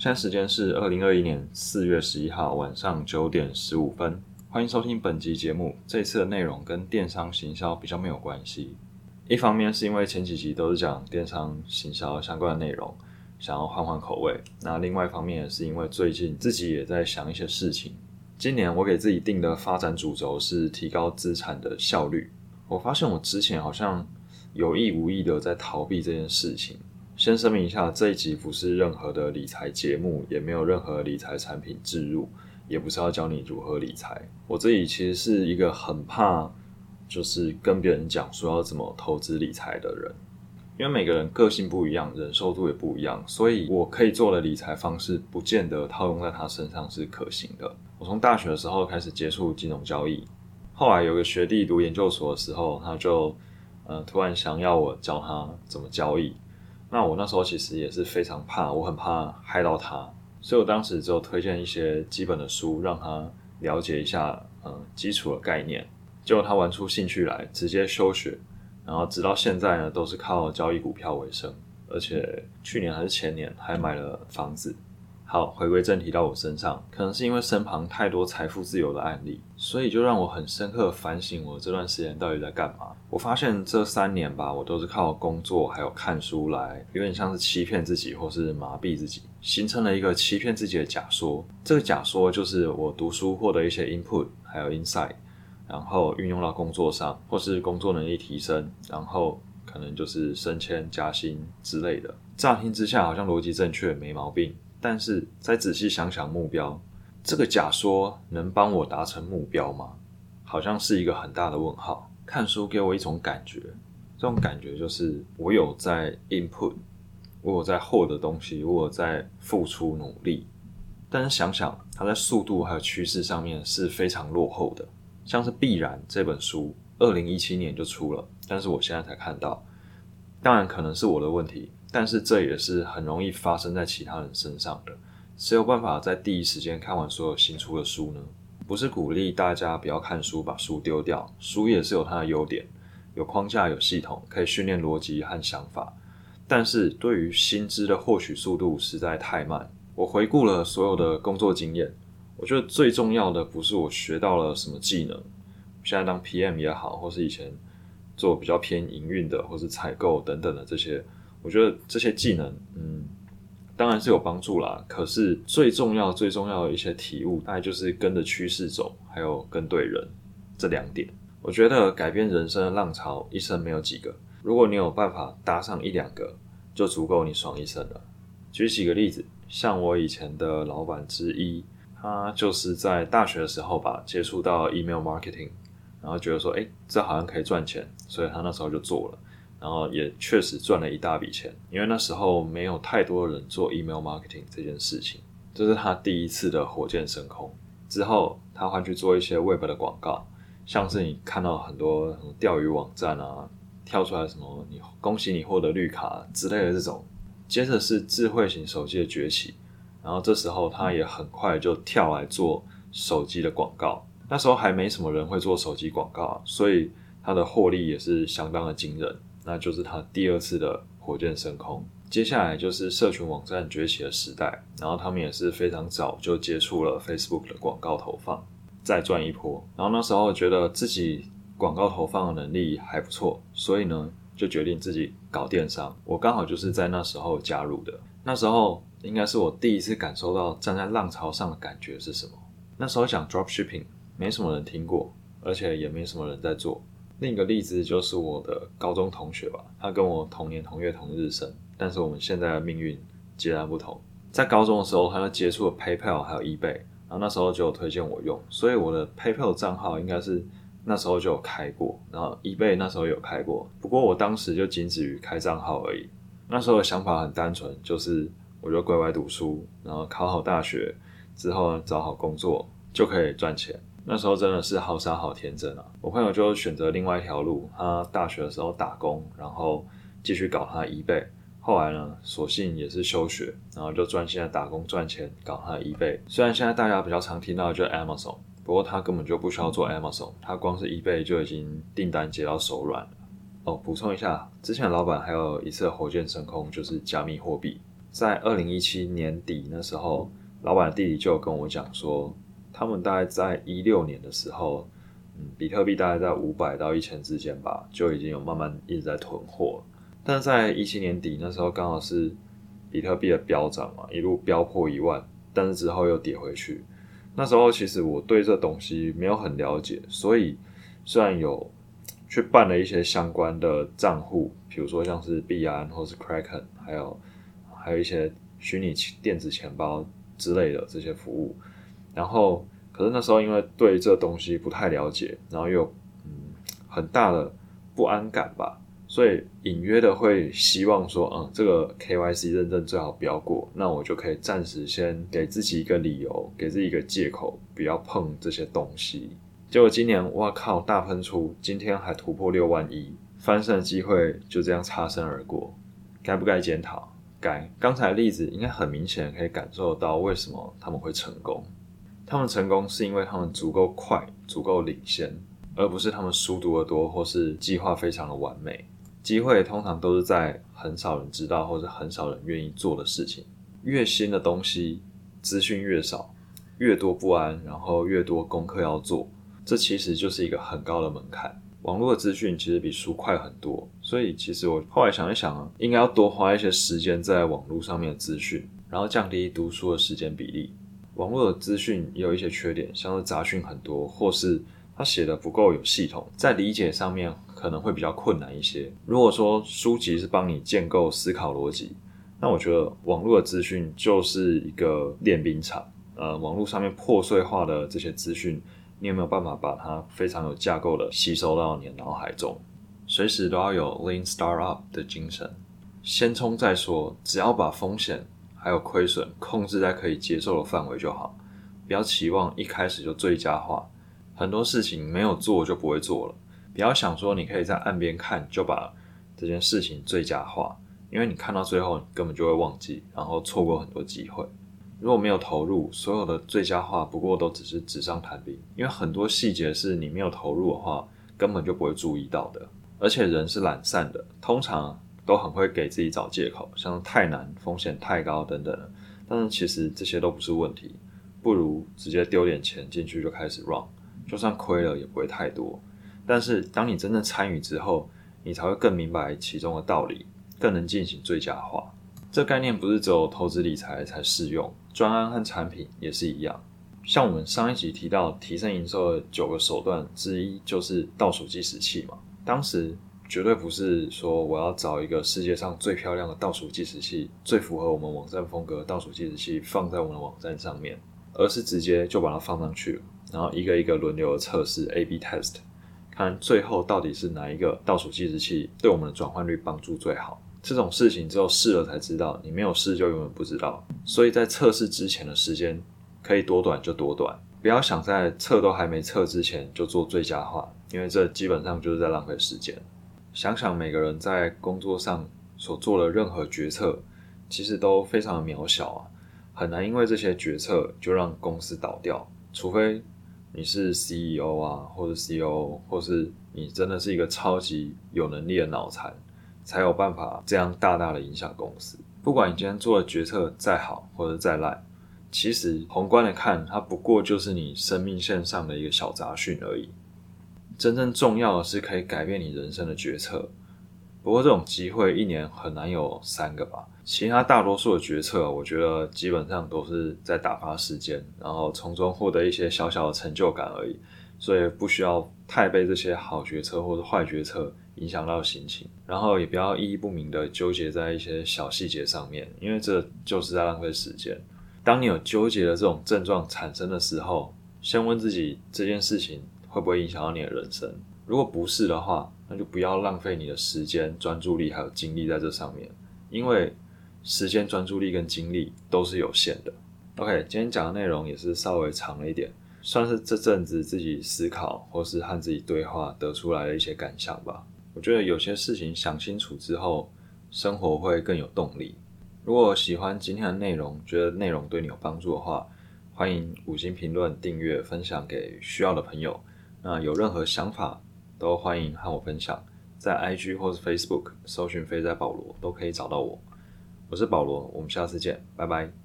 现在时间是二零二一年四月十一号晚上九点十五分，欢迎收听本集节目。这次的内容跟电商行销比较没有关系，一方面是因为前几集都是讲电商行销相关的内容，想要换换口味；那另外一方面也是因为最近自己也在想一些事情。今年我给自己定的发展主轴是提高资产的效率。我发现我之前好像有意无意的在逃避这件事情。先声明一下，这一集不是任何的理财节目，也没有任何理财产品置入，也不是要教你如何理财。我自己其实是一个很怕，就是跟别人讲说要怎么投资理财的人，因为每个人个性不一样，忍受度也不一样，所以我可以做的理财方式，不见得套用在他身上是可行的。我从大学的时候开始接触金融交易，后来有个学弟读研究所的时候，他就呃突然想要我教他怎么交易。那我那时候其实也是非常怕，我很怕害到他，所以我当时就推荐一些基本的书，让他了解一下，嗯，基础的概念。结果他玩出兴趣来，直接休学，然后直到现在呢，都是靠交易股票为生，而且去年还是前年还买了房子。好，回归正题到我身上，可能是因为身旁太多财富自由的案例，所以就让我很深刻反省我这段时间到底在干嘛。我发现这三年吧，我都是靠工作还有看书来，有点像是欺骗自己或是麻痹自己，形成了一个欺骗自己的假说。这个假说就是我读书获得一些 input 还有 insight，然后运用到工作上，或是工作能力提升，然后可能就是升迁加薪之类的。乍听之下好像逻辑正确，没毛病。但是再仔细想想，目标这个假说能帮我达成目标吗？好像是一个很大的问号。看书给我一种感觉，这种感觉就是我有在 input，我有在获得东西，我有在付出努力。但是想想它在速度还有趋势上面是非常落后的。像是《必然》这本书，二零一七年就出了，但是我现在才看到。当然可能是我的问题。但是这也是很容易发生在其他人身上的。谁有办法在第一时间看完所有新出的书呢？不是鼓励大家不要看书，把书丢掉。书也是有它的优点，有框架、有系统，可以训练逻辑和想法。但是对于新知的获取速度实在太慢。我回顾了所有的工作经验，我觉得最重要的不是我学到了什么技能，现在当 PM 也好，或是以前做比较偏营运的，或是采购等等的这些。我觉得这些技能，嗯，当然是有帮助啦。可是最重要、最重要的一些体悟，大概就是跟着趋势走，还有跟对人这两点。我觉得改变人生的浪潮，一生没有几个。如果你有办法搭上一两个，就足够你爽一生了。举几个例子，像我以前的老板之一，他就是在大学的时候吧，接触到 email marketing，然后觉得说，哎，这好像可以赚钱，所以他那时候就做了。然后也确实赚了一大笔钱，因为那时候没有太多人做 email marketing 这件事情，这是他第一次的火箭升空。之后他换去做一些 web 的广告，像是你看到很多什么钓鱼网站啊，跳出来什么你恭喜你获得绿卡之类的这种。接着是智慧型手机的崛起，然后这时候他也很快就跳来做手机的广告。那时候还没什么人会做手机广告，所以他的获利也是相当的惊人。那就是他第二次的火箭升空，接下来就是社群网站崛起的时代，然后他们也是非常早就接触了 Facebook 的广告投放，再赚一波。然后那时候觉得自己广告投放的能力还不错，所以呢就决定自己搞电商。我刚好就是在那时候加入的，那时候应该是我第一次感受到站在浪潮上的感觉是什么。那时候讲 Dropshipping，没什么人听过，而且也没什么人在做。另一个例子就是我的高中同学吧，他跟我同年同月同日生，但是我们现在的命运截然不同。在高中的时候，他就接触了 PayPal 还有 eBay，然后那时候就有推荐我用，所以我的 PayPal 账号应该是那时候就有开过，然后 eBay 那时候有开过，不过我当时就仅止于开账号而已。那时候的想法很单纯，就是我就乖乖读书，然后考好大学之后找好工作就可以赚钱。那时候真的是好傻好天真啊！我朋友就选择另外一条路，他大学的时候打工，然后继续搞他一倍。后来呢，索性也是休学，然后就专心的打工赚钱，搞他的一倍。虽然现在大家比较常听到就是 Amazon，不过他根本就不需要做 Amazon，他光是一倍就已经订单接到手软了。哦，补充一下，之前老板还有一次火箭升空，就是加密货币。在二零一七年底那时候，老板的弟弟就跟我讲说，他们大概在一六年的时候，嗯，比特币大概在五百到一千之间吧，就已经有慢慢一直在囤货。但是在一七年底那时候，刚好是比特币的飙涨嘛，一路飙破一万，但是之后又跌回去。那时候其实我对这东西没有很了解，所以虽然有去办了一些相关的账户，比如说像是币安或是 Kraken，还有还有一些虚拟电子钱包之类的这些服务，然后可是那时候因为对这东西不太了解，然后又嗯很大的不安感吧。所以隐约的会希望说，嗯，这个 KYC 认证最好不要过，那我就可以暂时先给自己一个理由，给自己一个借口，不要碰这些东西。结果今年，哇靠，大喷出，今天还突破六万一，翻身的机会就这样擦身而过，该不该检讨？该。刚才的例子应该很明显可以感受到为什么他们会成功，他们成功是因为他们足够快，足够领先，而不是他们书读得多或是计划非常的完美。机会通常都是在很少人知道或者很少人愿意做的事情。越新的东西，资讯越少，越多不安，然后越多功课要做，这其实就是一个很高的门槛。网络的资讯其实比书快很多，所以其实我后来想一想，应该要多花一些时间在网络上面的资讯，然后降低读书的时间比例。网络的资讯也有一些缺点，像是杂讯很多，或是它写的不够有系统，在理解上面。可能会比较困难一些。如果说书籍是帮你建构思考逻辑，那我觉得网络的资讯就是一个练兵场。呃，网络上面破碎化的这些资讯，你有没有办法把它非常有架构的吸收到你的脑海中？随时都要有 lean startup 的精神，先冲再说。只要把风险还有亏损控制在可以接受的范围就好，不要期望一开始就最佳化。很多事情没有做就不会做了。不要想说你可以在岸边看就把这件事情最佳化，因为你看到最后你根本就会忘记，然后错过很多机会。如果没有投入，所有的最佳化不过都只是纸上谈兵，因为很多细节是你没有投入的话根本就不会注意到的。而且人是懒散的，通常都很会给自己找借口，像太难、风险太高等等的。但是其实这些都不是问题，不如直接丢点钱进去就开始 run，就算亏了也不会太多。但是，当你真正参与之后，你才会更明白其中的道理，更能进行最佳化。这概念不是只有投资理财才适用，专案和产品也是一样。像我们上一集提到提升营收的九个手段之一，就是倒数计时器嘛。当时绝对不是说我要找一个世界上最漂亮的倒数计时器，最符合我们网站风格的倒数计时器放在我们的网站上面，而是直接就把它放上去，然后一个一个轮流的测试 A/B test。看最后到底是哪一个倒数计时器对我们的转换率帮助最好？这种事情只有试了才知道，你没有试就永远不知道。所以在测试之前的时间可以多短就多短，不要想在测都还没测之前就做最佳化，因为这基本上就是在浪费时间。想想每个人在工作上所做的任何决策，其实都非常的渺小啊，很难因为这些决策就让公司倒掉，除非。你是 CEO 啊，或者 CEO，或是你真的是一个超级有能力的脑残，才有办法这样大大的影响公司。不管你今天做的决策再好或者再烂，其实宏观的看，它不过就是你生命线上的一个小杂讯而已。真正重要的是可以改变你人生的决策。不过这种机会一年很难有三个吧。其他大多数的决策，我觉得基本上都是在打发时间，然后从中获得一些小小的成就感而已，所以不需要太被这些好决策或者坏决策影响到心情，然后也不要意义不明的纠结在一些小细节上面，因为这就是在浪费时间。当你有纠结的这种症状产生的时候，先问自己这件事情会不会影响到你的人生，如果不是的话，那就不要浪费你的时间、专注力还有精力在这上面，因为。时间、专注力跟精力都是有限的。OK，今天讲的内容也是稍微长了一点，算是这阵子自己思考或是和自己对话得出来的一些感想吧。我觉得有些事情想清楚之后，生活会更有动力。如果喜欢今天的内容，觉得内容对你有帮助的话，欢迎五星评论、订阅、分享给需要的朋友。那有任何想法，都欢迎和我分享，在 IG 或是 Facebook 搜寻“飞在保罗”都可以找到我。我是保罗，我们下次见，拜拜。